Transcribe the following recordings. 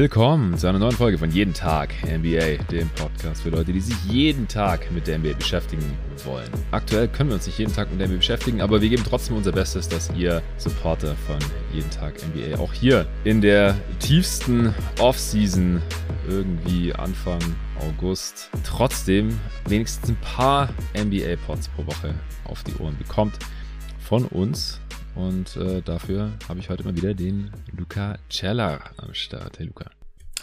Willkommen zu einer neuen Folge von Jeden Tag NBA, dem Podcast für Leute, die sich jeden Tag mit der NBA beschäftigen wollen. Aktuell können wir uns nicht jeden Tag mit der NBA beschäftigen, aber wir geben trotzdem unser Bestes, dass ihr Supporter von Jeden Tag NBA auch hier in der tiefsten Offseason irgendwie Anfang August trotzdem wenigstens ein paar NBA-Pods pro Woche auf die Ohren bekommt von uns. Und äh, dafür habe ich heute mal wieder den Luca Celler am Start. Hey Luca.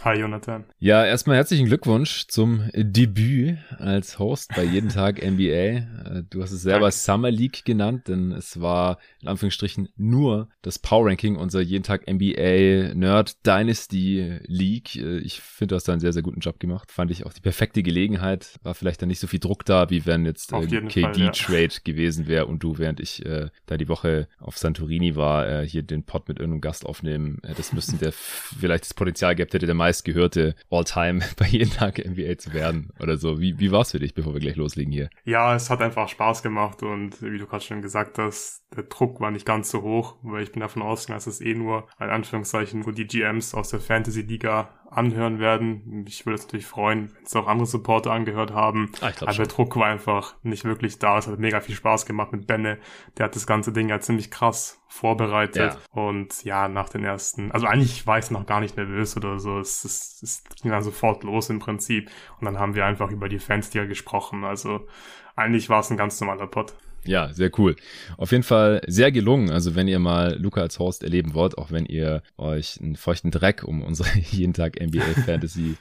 Hi Jonathan. Ja, erstmal herzlichen Glückwunsch zum Debüt als Host bei Jeden Tag NBA. Äh, du hast es selber Danke. Summer League genannt, denn es war in Anführungsstrichen nur das Power Ranking, unser Jeden Tag NBA Nerd Dynasty League. Äh, ich finde, du hast da einen sehr, sehr guten Job gemacht. Fand ich auch die perfekte Gelegenheit. War vielleicht dann nicht so viel Druck da, wie wenn jetzt äh, KD-Trade ja. gewesen wäre und du, während ich äh, da die Woche auf Santorini war, äh, hier den Pod mit irgendeinem Gast aufnehmen. Äh, das müssten der vielleicht das Potenzial gehabt hätte, der meistgehörte All-Time bei jeden Tag NBA zu werden oder so. Wie, wie war es für dich, bevor wir gleich loslegen hier? Ja, es hat einfach Spaß gemacht und wie du gerade schon gesagt hast, der Druck war nicht ganz so hoch, weil ich bin davon ausgegangen, dass es eh nur ein Anführungszeichen, wo die GMs aus der Fantasy-Liga anhören werden. Ich würde es natürlich freuen, wenn es auch andere Supporter angehört haben. Ah, Aber schon. der Druck war einfach nicht wirklich da. Es hat mega viel Spaß gemacht mit Benne. Der hat das ganze Ding ja ziemlich krass vorbereitet. Ja. Und ja, nach den ersten, also eigentlich war ich noch gar nicht nervös oder so. Es, es, es ging dann sofort los im Prinzip. Und dann haben wir einfach über die Fans hier gesprochen. Also eigentlich war es ein ganz normaler Pod. Ja, sehr cool. Auf jeden Fall sehr gelungen. Also wenn ihr mal Luca als Host erleben wollt, auch wenn ihr euch einen feuchten Dreck um unsere jeden Tag NBA Fantasy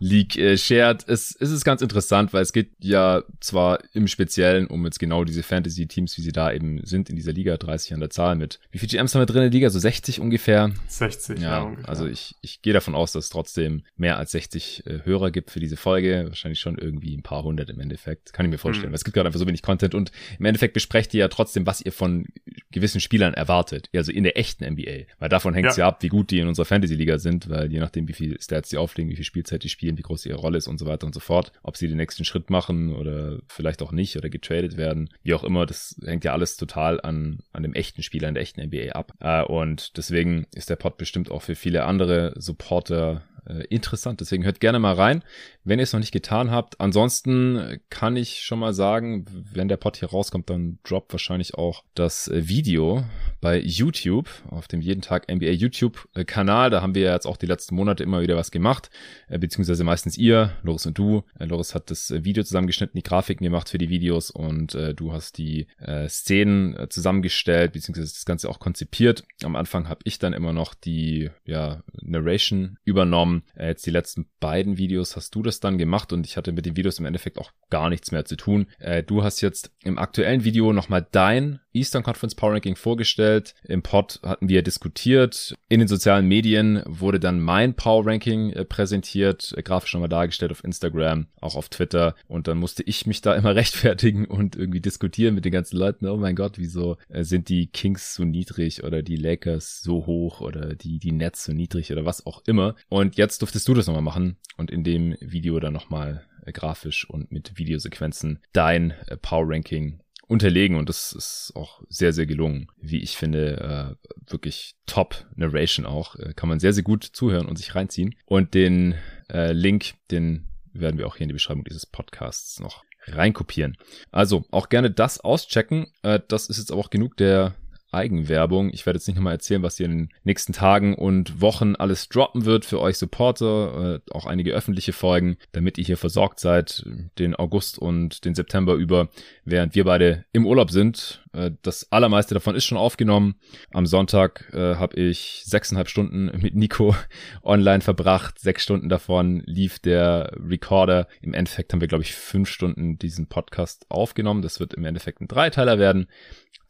League äh, shared, es, es ist ganz interessant, weil es geht ja zwar im Speziellen um jetzt genau diese Fantasy Teams, wie sie da eben sind in dieser Liga, 30 an der Zahl mit. Wie viele GMs haben wir drin in der Liga? So 60 ungefähr? 60, ja, ja ungefähr. Also ich, ich gehe davon aus, dass es trotzdem mehr als 60 äh, Hörer gibt für diese Folge. Wahrscheinlich schon irgendwie ein paar hundert im Endeffekt. Kann ich mir vorstellen. Mhm. Weil es gibt gerade einfach so wenig Content und im Endeffekt Endeffekt besprecht ihr ja trotzdem, was ihr von gewissen Spielern erwartet. Also in der echten NBA. Weil davon hängt es ja. ja. ab, wie gut die in unserer Fantasy-Liga sind, weil je nachdem, wie viel Stats sie auflegen, wie viel Spielzeit die spielen, wie groß ihre Rolle ist und so weiter und so fort, ob sie den nächsten Schritt machen oder vielleicht auch nicht oder getradet werden, wie auch immer, das hängt ja alles total an, an dem echten Spieler in der echten NBA ab. Äh, und deswegen ist der Pod bestimmt auch für viele andere Supporter äh, interessant. Deswegen hört gerne mal rein, wenn ihr es noch nicht getan habt. Ansonsten kann ich schon mal sagen, wenn der Pod hier rauskommt, dann droppt wahrscheinlich auch das äh, Video bei YouTube, auf dem jeden Tag NBA YouTube-Kanal. Da haben wir jetzt auch die letzten Monate immer wieder was gemacht, äh, beziehungsweise meistens ihr, Loris und du. Äh, Loris hat das Video zusammengeschnitten, die Grafiken gemacht für die Videos und äh, du hast die äh, Szenen äh, zusammengestellt, beziehungsweise das Ganze auch konzipiert. Am Anfang habe ich dann immer noch die ja, Narration übernommen. Äh, jetzt die letzten beiden Videos hast du das dann gemacht und ich hatte mit den Videos im Endeffekt auch gar nichts mehr zu tun. Äh, du hast jetzt im aktuellen Video nochmal dein Eastern Conference Power Ranking vorgestellt. Im Pod hatten wir diskutiert. In den sozialen Medien wurde dann mein Power Ranking äh, präsentiert, äh, grafisch nochmal dargestellt auf Instagram, auch auf Twitter. Und dann musste ich mich da immer rechtfertigen und irgendwie diskutieren mit den ganzen Leuten. Oh mein Gott, wieso äh, sind die Kings so niedrig oder die Lakers so hoch oder die, die Nets so niedrig oder was auch immer. Und jetzt durftest du das nochmal machen und in dem Video dann nochmal grafisch und mit Videosequenzen dein Power Ranking unterlegen und das ist auch sehr, sehr gelungen. Wie ich finde, äh, wirklich top Narration auch. Äh, kann man sehr, sehr gut zuhören und sich reinziehen. Und den äh, Link, den werden wir auch hier in die Beschreibung dieses Podcasts noch reinkopieren. Also auch gerne das auschecken. Äh, das ist jetzt aber auch genug der Eigenwerbung. Ich werde jetzt nicht nochmal erzählen, was hier in den nächsten Tagen und Wochen alles droppen wird für euch Supporter, äh, auch einige öffentliche Folgen, damit ihr hier versorgt seid, den August und den September über, während wir beide im Urlaub sind. Äh, das allermeiste davon ist schon aufgenommen. Am Sonntag äh, habe ich sechseinhalb Stunden mit Nico online verbracht. Sechs Stunden davon lief der Recorder. Im Endeffekt haben wir, glaube ich, fünf Stunden diesen Podcast aufgenommen. Das wird im Endeffekt ein Dreiteiler werden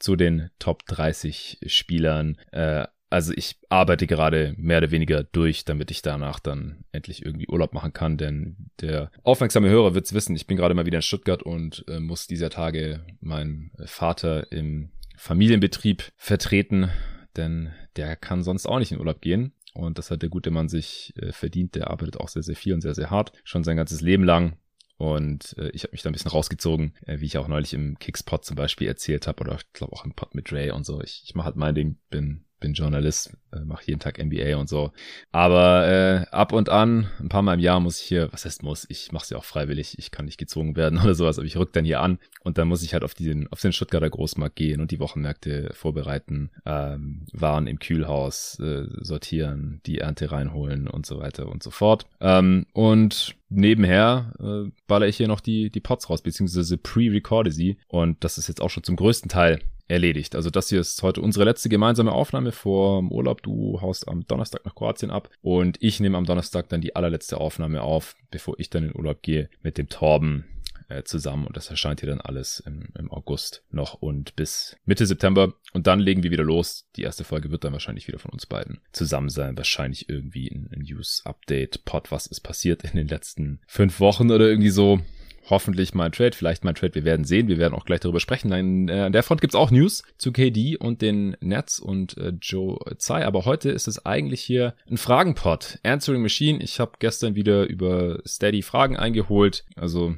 zu den Top 30 Spielern. Äh, also ich arbeite gerade mehr oder weniger durch, damit ich danach dann endlich irgendwie Urlaub machen kann, denn der aufmerksame Hörer wird's wissen, ich bin gerade mal wieder in Stuttgart und äh, muss dieser Tage meinen Vater im Familienbetrieb vertreten, denn der kann sonst auch nicht in Urlaub gehen. Und das hat der gute Mann sich äh, verdient. Der arbeitet auch sehr, sehr viel und sehr, sehr hart. Schon sein ganzes Leben lang. Und äh, ich habe mich da ein bisschen rausgezogen, äh, wie ich auch neulich im Kickspot zum Beispiel erzählt habe oder ich glaube auch im Pod mit Dre und so. Ich, ich mache halt mein Ding, bin bin Journalist, äh, mache jeden Tag NBA und so. Aber äh, ab und an, ein paar Mal im Jahr muss ich hier, was heißt muss, ich mache es ja auch freiwillig, ich kann nicht gezwungen werden oder sowas, aber ich rück dann hier an und dann muss ich halt auf den, auf den Stuttgarter Großmarkt gehen und die Wochenmärkte vorbereiten, ähm, Waren im Kühlhaus äh, sortieren, die Ernte reinholen und so weiter und so fort. Ähm, und nebenher äh, baller ich hier noch die, die Pots raus, beziehungsweise pre-recorde sie. Und das ist jetzt auch schon zum größten Teil erledigt. Also das hier ist heute unsere letzte gemeinsame Aufnahme vor dem Urlaub. Du haust am Donnerstag nach Kroatien ab und ich nehme am Donnerstag dann die allerletzte Aufnahme auf, bevor ich dann in Urlaub gehe mit dem Torben äh, zusammen und das erscheint hier dann alles im, im August noch und bis Mitte September und dann legen wir wieder los. Die erste Folge wird dann wahrscheinlich wieder von uns beiden zusammen sein. Wahrscheinlich irgendwie ein News-Update-Pod, was ist passiert in den letzten fünf Wochen oder irgendwie so hoffentlich mal Trade, vielleicht mal Trade, wir werden sehen, wir werden auch gleich darüber sprechen. Nein, äh, an der Front gibt's auch News zu KD und den Nets und äh, Joe Tsai, aber heute ist es eigentlich hier ein Fragenpod, Answering Machine. Ich habe gestern wieder über Steady Fragen eingeholt, also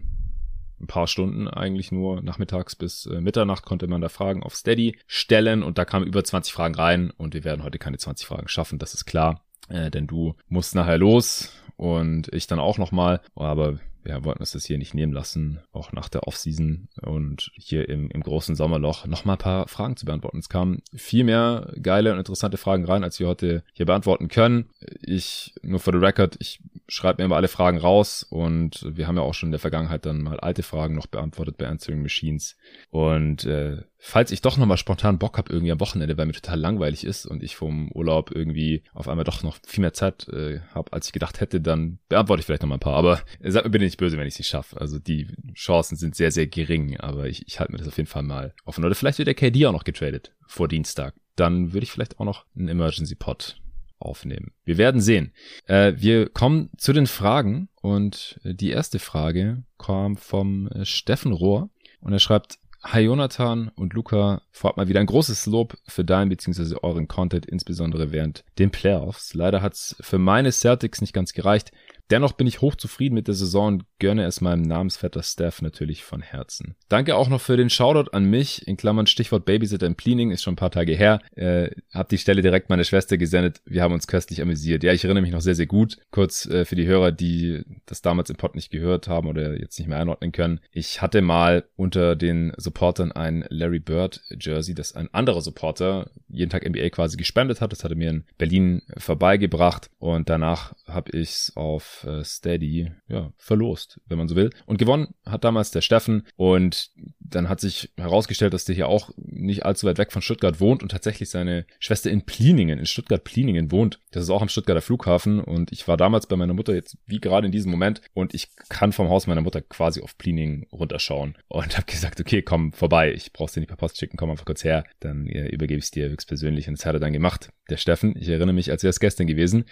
ein paar Stunden eigentlich nur, nachmittags bis äh, Mitternacht konnte man da Fragen auf Steady stellen. Und da kamen über 20 Fragen rein. Und wir werden heute keine 20 Fragen schaffen, das ist klar, äh, denn du musst nachher los und ich dann auch nochmal, aber wir wollten uns das hier nicht nehmen lassen, auch nach der Offseason und hier im, im großen Sommerloch noch mal ein paar Fragen zu beantworten. Es kamen viel mehr geile und interessante Fragen rein, als wir heute hier beantworten können. Ich, nur für the record, ich schreibe mir immer alle Fragen raus und wir haben ja auch schon in der Vergangenheit dann mal alte Fragen noch beantwortet bei Answering Machines. Und äh, falls ich doch nochmal spontan Bock habe, irgendwie am Wochenende, weil mir total langweilig ist und ich vom Urlaub irgendwie auf einmal doch noch viel mehr Zeit äh, habe, als ich gedacht hätte, dann beantworte ich vielleicht nochmal ein paar. Aber äh, sag mir bitte nicht böse, wenn ich es nicht schaffe. Also die Chancen sind sehr, sehr gering, aber ich, ich halte mir das auf jeden Fall mal offen. Oder vielleicht wird der KD auch noch getradet vor Dienstag. Dann würde ich vielleicht auch noch einen Emergency Pod aufnehmen. Wir werden sehen. Äh, wir kommen zu den Fragen und die erste Frage kam vom äh, Steffen Rohr und er schreibt, Hi Jonathan und Luca, vorab mal wieder ein großes Lob für deinen bzw. euren Content, insbesondere während den Playoffs. Leider hat's für meine Celtics nicht ganz gereicht. Dennoch bin ich hochzufrieden mit der Saison und gönne es meinem Namensvetter Steph natürlich von Herzen. Danke auch noch für den Shoutout an mich, in Klammern Stichwort Babysitter im Cleaning, ist schon ein paar Tage her. Äh, hab die Stelle direkt meiner Schwester gesendet, wir haben uns köstlich amüsiert. Ja, ich erinnere mich noch sehr, sehr gut. Kurz äh, für die Hörer, die das damals im Pod nicht gehört haben oder jetzt nicht mehr einordnen können. Ich hatte mal unter den Supportern ein Larry Bird Jersey, das ein anderer Supporter jeden Tag NBA quasi gespendet hat. Das hatte mir in Berlin vorbeigebracht und danach habe ich es auf äh, Steady ja, verlost, wenn man so will. Und gewonnen hat damals der Steffen und dann hat sich herausgestellt, dass der hier auch nicht allzu weit weg von Stuttgart wohnt und tatsächlich seine Schwester in Pliningen, in Stuttgart-Pliningen wohnt. Das ist auch am Stuttgarter Flughafen und ich war damals bei meiner Mutter jetzt wie gerade in diesem Moment und ich kann vom Haus meiner Mutter quasi auf Pliningen runterschauen und habe gesagt, okay, komm vorbei, ich brauch's dir nicht per Post schicken, komm einfach kurz her, dann äh, übergebe ich es dir höchstpersönlich und das hat er dann gemacht. Der Steffen, ich erinnere mich, als wäre es gestern gewesen.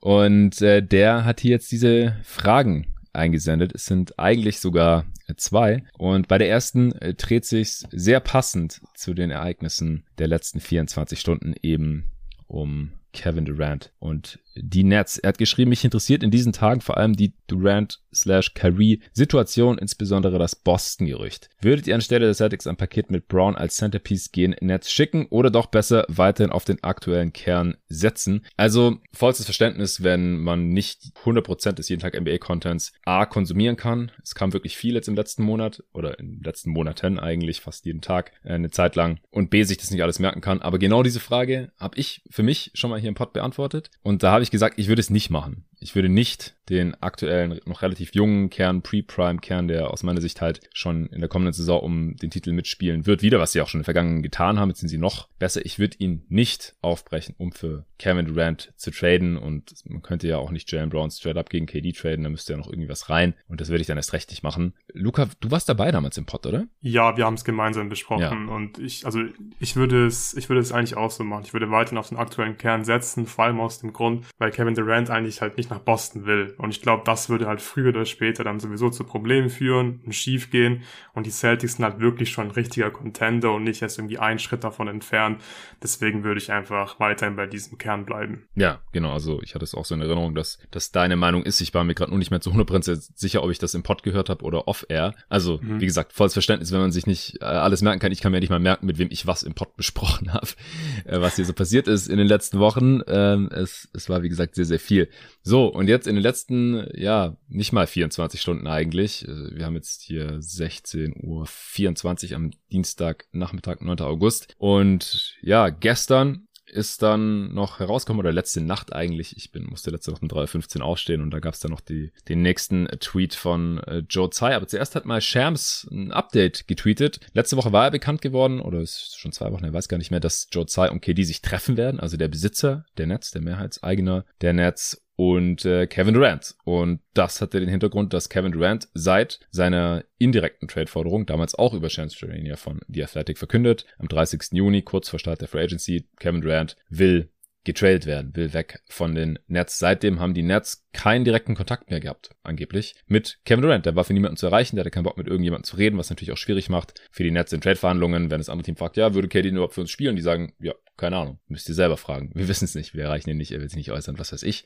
Und äh, der hat hier jetzt diese Fragen eingesendet. Es sind eigentlich sogar zwei. Und bei der ersten äh, dreht sich sehr passend zu den Ereignissen der letzten 24 Stunden eben um Kevin Durant und die Nets. Er hat geschrieben, mich interessiert in diesen Tagen vor allem die Durant slash Kyrie Situation, insbesondere das Boston-Gerücht. Würdet ihr anstelle des Celtics ein Paket mit Brown als Centerpiece gehen, Nets schicken oder doch besser weiterhin auf den aktuellen Kern setzen? Also vollstes Verständnis, wenn man nicht 100% des jeden Tag NBA-Contents A konsumieren kann. Es kam wirklich viel jetzt im letzten Monat oder in den letzten Monaten eigentlich fast jeden Tag äh, eine Zeit lang und B sich das nicht alles merken kann. Aber genau diese Frage habe ich für mich schon mal hier im Pod beantwortet und da habe ich gesagt, ich würde es nicht machen. Ich würde nicht den aktuellen, noch relativ jungen Kern, Pre-Prime-Kern, der aus meiner Sicht halt schon in der kommenden Saison um den Titel mitspielen wird, wieder, was sie auch schon in der Vergangenheit getan haben. Jetzt sind sie noch besser. Ich würde ihn nicht aufbrechen, um für Kevin Durant zu traden und man könnte ja auch nicht Jalen Brown straight up gegen KD traden, da müsste ja noch irgendwie was rein und das würde ich dann erst recht nicht machen. Luca, du warst dabei damals im Pod, oder? Ja, wir haben es gemeinsam besprochen ja. und ich, also ich würde es, ich würde es eigentlich auch so machen. Ich würde weiterhin auf den aktuellen Kern setzen, vor allem aus dem Grund, weil Kevin Durant eigentlich halt nicht nach Boston will. Und ich glaube, das würde halt früher oder später dann sowieso zu Problemen führen und schief gehen. Und die Celtics sind halt wirklich schon ein richtiger Contender und nicht erst irgendwie einen Schritt davon entfernt. Deswegen würde ich einfach weiterhin bei diesem Kern bleiben. Ja, genau. Also ich hatte es auch so in Erinnerung, dass, dass deine Meinung ist. Ich war mir gerade nur nicht mehr zu 100% sicher, ob ich das im Pod gehört habe oder off-air. Also, mhm. wie gesagt, volles Verständnis, wenn man sich nicht äh, alles merken kann. Ich kann mir nicht mal merken, mit wem ich was im Pod besprochen habe, äh, was hier so passiert ist in den letzten Wochen. Ähm, es, es war, wie gesagt, sehr, sehr viel. So, und jetzt in den letzten, ja, nicht mal 24 Stunden eigentlich. Äh, wir haben jetzt hier 16 Uhr 24 am Dienstag, Nachmittag, 9. August. Und ja, gestern ist dann noch herausgekommen, oder letzte Nacht eigentlich, ich bin, musste letzte Woche um 3.15 Uhr aufstehen und da gab es dann noch die, den nächsten Tweet von äh, Joe Tsai. Aber zuerst hat mal Shams ein Update getweetet. Letzte Woche war er bekannt geworden, oder ist schon zwei Wochen, er weiß gar nicht mehr, dass Joe Tsai und KD sich treffen werden, also der Besitzer der Netz, der Mehrheitseigner der Netz und äh, Kevin Durant. Und das hatte den Hintergrund, dass Kevin Durant seit seiner indirekten Trade-Forderung, damals auch über Chance Charania von The Athletic verkündet, am 30. Juni, kurz vor Start der Free Agency, Kevin Durant will getrailt werden, will weg von den Nets. Seitdem haben die Nets keinen direkten Kontakt mehr gehabt, angeblich, mit Kevin Durant. Der war für niemanden zu erreichen, der hatte keinen Bock mit irgendjemandem zu reden, was natürlich auch schwierig macht für die Nets in Trade-Verhandlungen, wenn das andere Team fragt, ja, würde KD überhaupt für uns spielen? Die sagen, ja, keine Ahnung, müsst ihr selber fragen. Wir wissen es nicht, wir erreichen ihn nicht, er will sich nicht äußern, was weiß ich.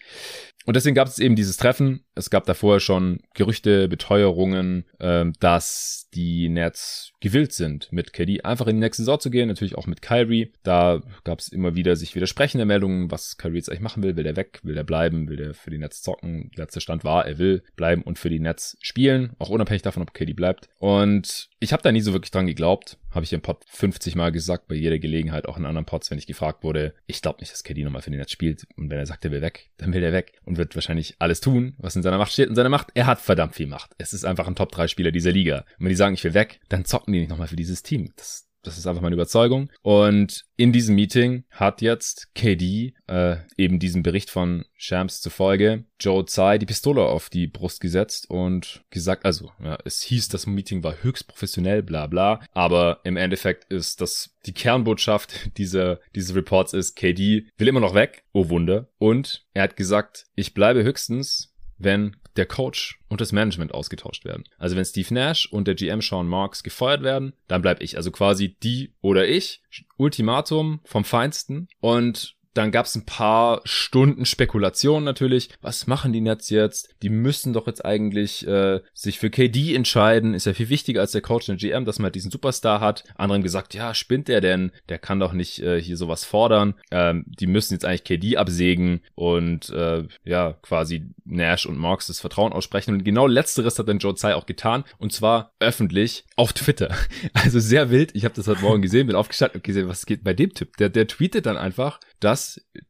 Und deswegen gab es eben dieses Treffen. Es gab da vorher schon Gerüchte, Beteuerungen, äh, dass die Nets gewillt sind, mit KD einfach in die nächste Saison zu gehen, natürlich auch mit Kyrie. Da gab es immer wieder sich widersprechende Meldungen, was Kyrie jetzt eigentlich machen will. Will der weg? Will der bleiben? Will der für die Nets zocken? Letzter Stand war, er will bleiben und für die Nets spielen, auch unabhängig davon, ob KD bleibt. Und ich habe da nie so wirklich dran geglaubt. Habe ich im Pod 50 Mal gesagt, bei jeder Gelegenheit, auch in anderen Pods, wenn ich gefragt wurde. Ich glaube nicht, dass KD nochmal für den Netz spielt. Und wenn er sagt, er will weg, dann will er weg und wird wahrscheinlich alles tun, was in seiner Macht steht. In seiner Macht, er hat verdammt viel Macht. Es ist einfach ein Top-3-Spieler dieser Liga. Und wenn die sagen, ich will weg, dann zocken die nicht nochmal für dieses Team. Das, das ist einfach meine Überzeugung. Und in diesem Meeting hat jetzt KD äh, eben diesem Bericht von Shams zufolge Joe Tsai die Pistole auf die Brust gesetzt und gesagt, also ja, es hieß, das Meeting war höchst professionell, bla bla, aber im Endeffekt ist das die Kernbotschaft dieser, dieses Reports ist, KD will immer noch weg, oh Wunder, und er hat gesagt, ich bleibe höchstens wenn der Coach und das Management ausgetauscht werden. Also wenn Steve Nash und der GM Sean Marks gefeuert werden, dann bleib ich. Also quasi die oder ich. Ultimatum vom Feinsten. Und dann gab es ein paar Stunden Spekulation natürlich. Was machen die Nets jetzt? Die müssen doch jetzt eigentlich äh, sich für KD entscheiden. Ist ja viel wichtiger als der Coach und der GM, dass man halt diesen Superstar hat. Andere haben gesagt, ja, spinnt der denn? Der kann doch nicht äh, hier sowas fordern. Ähm, die müssen jetzt eigentlich KD absägen und äh, ja, quasi Nash und Marks das Vertrauen aussprechen. Und genau letzteres hat dann Joe Tsai auch getan. Und zwar öffentlich auf Twitter. Also sehr wild. Ich habe das heute Morgen gesehen, bin aufgestanden und gesehen, was geht bei dem Typ? Der, der tweetet dann einfach, dass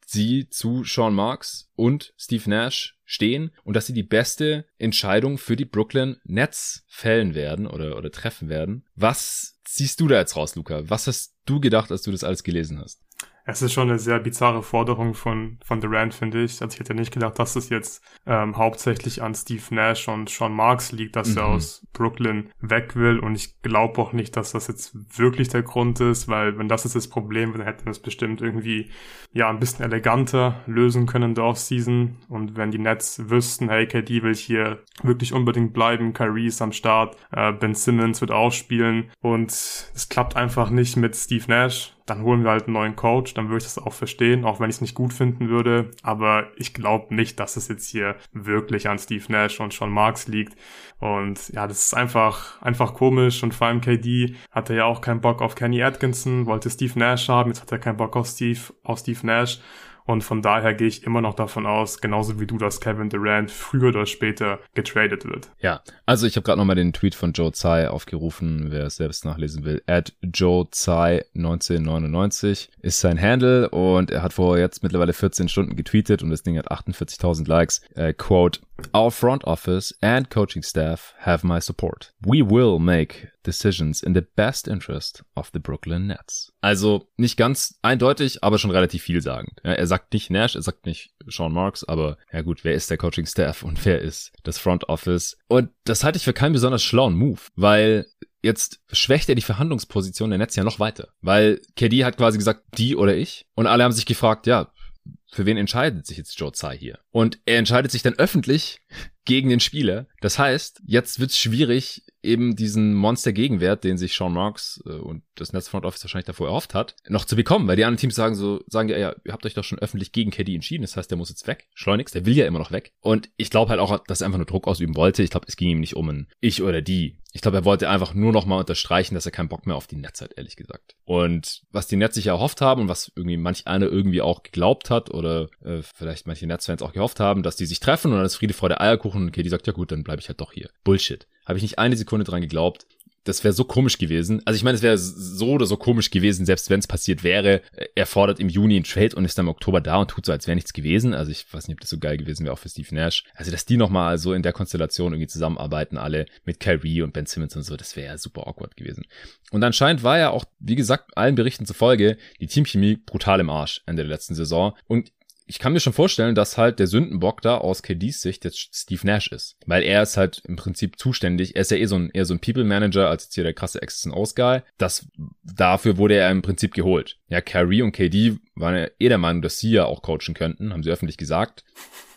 sie zu Sean Marks und Steve Nash stehen und dass sie die beste Entscheidung für die Brooklyn Nets fällen werden oder, oder treffen werden. Was siehst du da jetzt raus, Luca? Was hast du gedacht, als du das alles gelesen hast? Es ist schon eine sehr bizarre Forderung von, von Durant, finde ich. Also ich hätte nicht gedacht, dass es jetzt ähm, hauptsächlich an Steve Nash und Sean Marks liegt, dass mhm. er aus Brooklyn weg will. Und ich glaube auch nicht, dass das jetzt wirklich der Grund ist, weil wenn das ist das Problem, dann hätten wir es bestimmt irgendwie ja ein bisschen eleganter lösen können in der Offseason. Und wenn die Nets wüssten, hey, KD will hier wirklich unbedingt bleiben, Kyrie ist am Start, äh, Ben Simmons wird auch spielen und es klappt einfach nicht mit Steve Nash dann holen wir halt einen neuen Coach, dann würde ich das auch verstehen, auch wenn ich es nicht gut finden würde. Aber ich glaube nicht, dass es jetzt hier wirklich an Steve Nash und Sean Marks liegt. Und ja, das ist einfach, einfach komisch. Und vor allem KD hatte ja auch keinen Bock auf Kenny Atkinson, wollte Steve Nash haben, jetzt hat er keinen Bock auf Steve, auf Steve Nash. Und von daher gehe ich immer noch davon aus, genauso wie du, dass Kevin Durant früher oder später getradet wird. Ja, also ich habe gerade nochmal den Tweet von Joe Tsai aufgerufen, wer es selbst nachlesen will. At Joe Tsai 1999 ist sein Handle und er hat vor jetzt mittlerweile 14 Stunden getweetet und das Ding hat 48.000 Likes. Äh, quote, Our front office and coaching staff have my support. We will make decisions in the best interest of the Brooklyn Nets. Also nicht ganz eindeutig, aber schon relativ vielsagend. Er sagt nicht Nash, er sagt nicht Sean Marks, aber ja gut, wer ist der Coaching Staff und wer ist das Front Office? Und das halte ich für keinen besonders schlauen Move, weil jetzt schwächt er die Verhandlungsposition der Nets ja noch weiter, weil KD hat quasi gesagt, die oder ich und alle haben sich gefragt, ja, für wen entscheidet sich jetzt Joe Tsai hier? Und er entscheidet sich dann öffentlich gegen den Spieler. Das heißt, jetzt wird's schwierig, eben diesen Monster-Gegenwert, den sich Sean Marks äh, und das Netzfront Office wahrscheinlich davor erhofft hat, noch zu bekommen, weil die anderen Teams sagen so, sagen ja, ja, ihr habt euch doch schon öffentlich gegen KD entschieden, das heißt, der muss jetzt weg, schleunigst, der will ja immer noch weg. Und ich glaube halt auch, dass er einfach nur Druck ausüben wollte. Ich glaube, es ging ihm nicht um ein Ich oder die. Ich glaube, er wollte einfach nur noch mal unterstreichen, dass er keinen Bock mehr auf die Netz hat, ehrlich gesagt. Und was die Netz sich erhofft haben und was irgendwie manch einer irgendwie auch geglaubt hat oder äh, vielleicht manche Netzfans auch gehofft haben, dass die sich treffen und dann ist Friede vor der Eierkuchen und KD sagt, ja gut, dann bleibe ich halt doch hier. Bullshit. Habe ich nicht eine Sekunde dran geglaubt das wäre so komisch gewesen. Also ich meine, es wäre so oder so komisch gewesen, selbst wenn es passiert wäre. Er fordert im Juni einen Trade und ist dann im Oktober da und tut so, als wäre nichts gewesen. Also ich weiß nicht, ob das so geil gewesen wäre, auch für Steve Nash. Also dass die nochmal so in der Konstellation irgendwie zusammenarbeiten, alle mit Kyrie und Ben Simmons und so, das wäre ja super awkward gewesen. Und anscheinend war ja auch, wie gesagt, allen Berichten zufolge, die Teamchemie brutal im Arsch Ende der letzten Saison. Und ich kann mir schon vorstellen, dass halt der Sündenbock da aus KDs Sicht jetzt Steve Nash ist. Weil er ist halt im Prinzip zuständig. Er ist ja eh so ein, eher so ein People Manager als jetzt hier der krasse and Aus Guy. Das, dafür wurde er im Prinzip geholt. Ja, Kyrie und KD waren ja eh der Meinung, dass sie ja auch coachen könnten, haben sie öffentlich gesagt.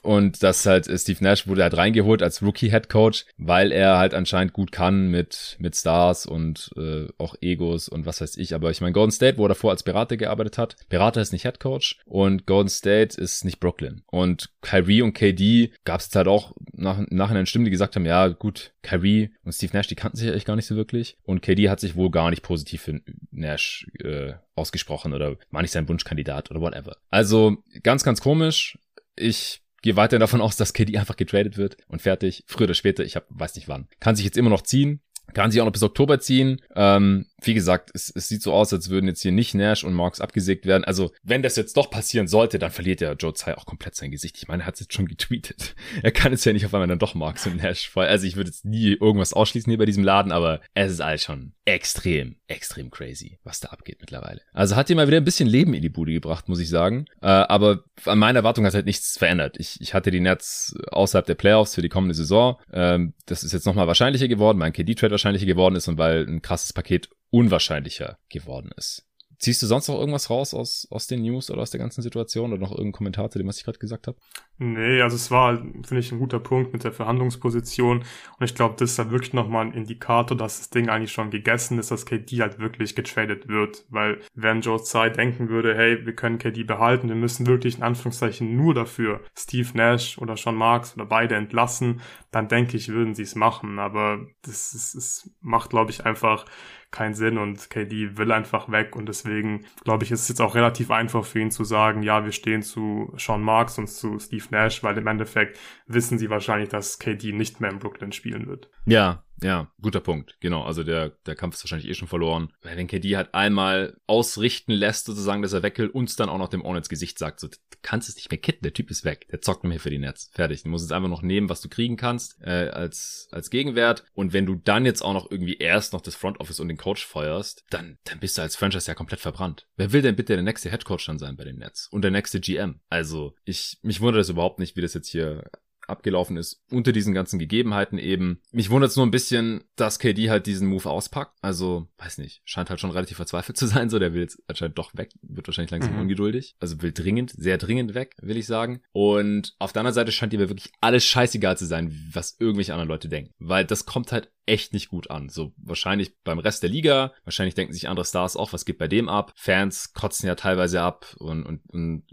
Und das halt äh, Steve Nash wurde halt reingeholt als Rookie Head Coach, weil er halt anscheinend gut kann mit mit Stars und äh, auch Egos und was weiß ich. Aber ich meine Golden State, wo er davor als Berater gearbeitet hat, Berater ist nicht Head Coach und Golden State ist nicht Brooklyn. Und Kyrie und KD gab es halt auch nach, im Nachhinein Stimmen, die gesagt haben, ja gut, Kyrie und Steve Nash, die kannten sich eigentlich gar nicht so wirklich. Und KD hat sich wohl gar nicht positiv für Nash äh, ausgesprochen oder war nicht sein Wunschkandidat oder whatever. Also ganz, ganz komisch. Ich gehe weiterhin davon aus, dass KD einfach getradet wird und fertig. Früher oder später, ich hab, weiß nicht wann. Kann sich jetzt immer noch ziehen. Kann sich auch noch bis Oktober ziehen. Ähm, wie gesagt, es, es sieht so aus, als würden jetzt hier nicht Nash und Marks abgesägt werden. Also, wenn das jetzt doch passieren sollte, dann verliert ja Joe Tsai auch komplett sein Gesicht. Ich meine, er hat es jetzt schon getweetet. Er kann es ja nicht auf einmal dann doch Marks und Nash voll. Also, ich würde jetzt nie irgendwas ausschließen hier bei diesem Laden, aber es ist alles schon extrem, extrem crazy, was da abgeht mittlerweile. Also hat hier mal wieder ein bisschen Leben in die Bude gebracht, muss ich sagen. Äh, aber an meiner Erwartung hat halt nichts verändert. Ich, ich hatte die Nets außerhalb der Playoffs für die kommende Saison. Ähm, das ist jetzt nochmal wahrscheinlicher geworden, mein KD-Trade wahrscheinlicher geworden ist und weil ein krasses Paket unwahrscheinlicher geworden ist. Ziehst du sonst noch irgendwas raus aus, aus den News oder aus der ganzen Situation oder noch irgendeinen Kommentar zu dem, was ich gerade gesagt habe? Nee, also es war, finde ich, ein guter Punkt mit der Verhandlungsposition. Und ich glaube, das ist halt wirklich nochmal ein Indikator, dass das Ding eigentlich schon gegessen ist, dass KD halt wirklich getradet wird, weil wenn Joe Tsai denken würde, hey, wir können KD behalten, wir müssen wirklich in Anführungszeichen nur dafür Steve Nash oder Sean Marks oder beide entlassen, dann denke ich, würden sie es machen, aber das, ist, das macht, glaube ich, einfach keinen Sinn und KD will einfach weg. Und deswegen glaube ich, ist es jetzt auch relativ einfach für ihn zu sagen, ja, wir stehen zu Sean Marks und zu Steve Nash, weil im Endeffekt wissen sie wahrscheinlich, dass KD nicht mehr in Brooklyn spielen wird. Ja, ja, guter Punkt. Genau, also der, der Kampf ist wahrscheinlich eh schon verloren. Weil wenn KD halt einmal ausrichten lässt, sozusagen, dass er weg will, uns dann auch noch dem ins Gesicht sagt, so, du kannst es nicht mehr kitten, der Typ ist weg. Der zockt nur mehr für die Netz. Fertig. Du musst jetzt einfach noch nehmen, was du kriegen kannst, äh, als, als Gegenwert. Und wenn du dann jetzt auch noch irgendwie erst noch das Front Office und den Coach feuerst, dann, dann bist du als Franchise ja komplett verbrannt. Wer will denn bitte der nächste Head Coach dann sein bei den Nets? Und der nächste GM? Also, ich, mich wundert es überhaupt nicht, wie das jetzt hier abgelaufen ist, unter diesen ganzen Gegebenheiten eben. Mich wundert es nur ein bisschen, dass KD halt diesen Move auspackt. Also, weiß nicht, scheint halt schon relativ verzweifelt zu sein. So, der will jetzt anscheinend doch weg, wird wahrscheinlich langsam mhm. ungeduldig. Also will dringend, sehr dringend weg, will ich sagen. Und auf der anderen Seite scheint ihm wirklich alles scheißegal zu sein, was irgendwelche anderen Leute denken. Weil das kommt halt echt nicht gut an. So wahrscheinlich beim Rest der Liga, wahrscheinlich denken sich andere Stars auch, was geht bei dem ab. Fans kotzen ja teilweise ab und, und, und